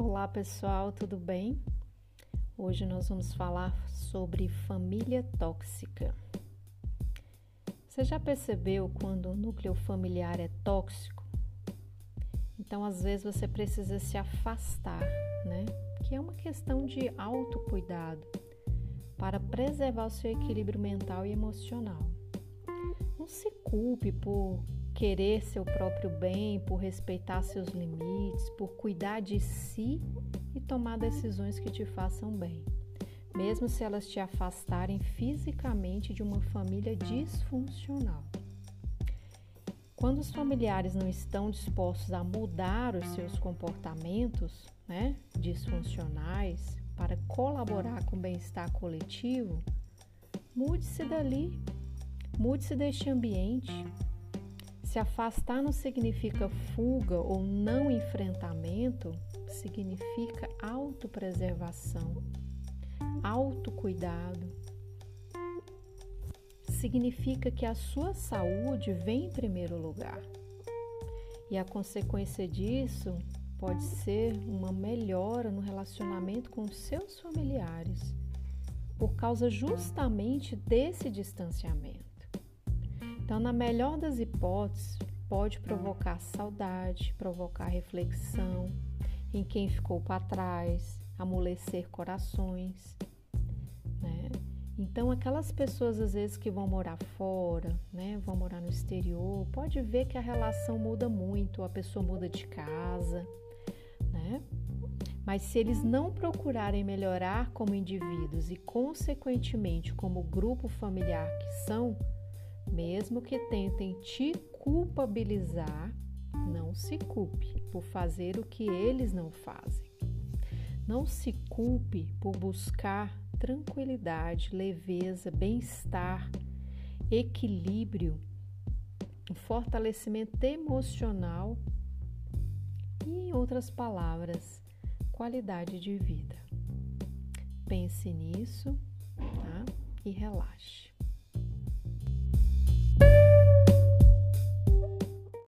Olá pessoal, tudo bem? Hoje nós vamos falar sobre família tóxica. Você já percebeu quando o núcleo familiar é tóxico? Então, às vezes, você precisa se afastar, né? Que é uma questão de autocuidado para preservar o seu equilíbrio mental e emocional. Não se culpe por querer seu próprio bem, por respeitar seus limites, por cuidar de si e tomar decisões que te façam bem, mesmo se elas te afastarem fisicamente de uma família disfuncional. Quando os familiares não estão dispostos a mudar os seus comportamentos né, disfuncionais para colaborar com o bem-estar coletivo, mude-se dali, mude-se deste ambiente se afastar não significa fuga ou não enfrentamento, significa autopreservação, autocuidado. Significa que a sua saúde vem em primeiro lugar. E a consequência disso pode ser uma melhora no relacionamento com seus familiares, por causa justamente desse distanciamento. Então, na melhor das hipóteses, pode provocar saudade, provocar reflexão em quem ficou para trás, amolecer corações. Né? Então, aquelas pessoas às vezes que vão morar fora, né, vão morar no exterior, pode ver que a relação muda muito, a pessoa muda de casa, né? Mas se eles não procurarem melhorar como indivíduos e, consequentemente, como grupo familiar que são, mesmo que tentem te culpabilizar, não se culpe por fazer o que eles não fazem. Não se culpe por buscar tranquilidade, leveza, bem-estar, equilíbrio, fortalecimento emocional e, em outras palavras, qualidade de vida. Pense nisso tá? e relaxe.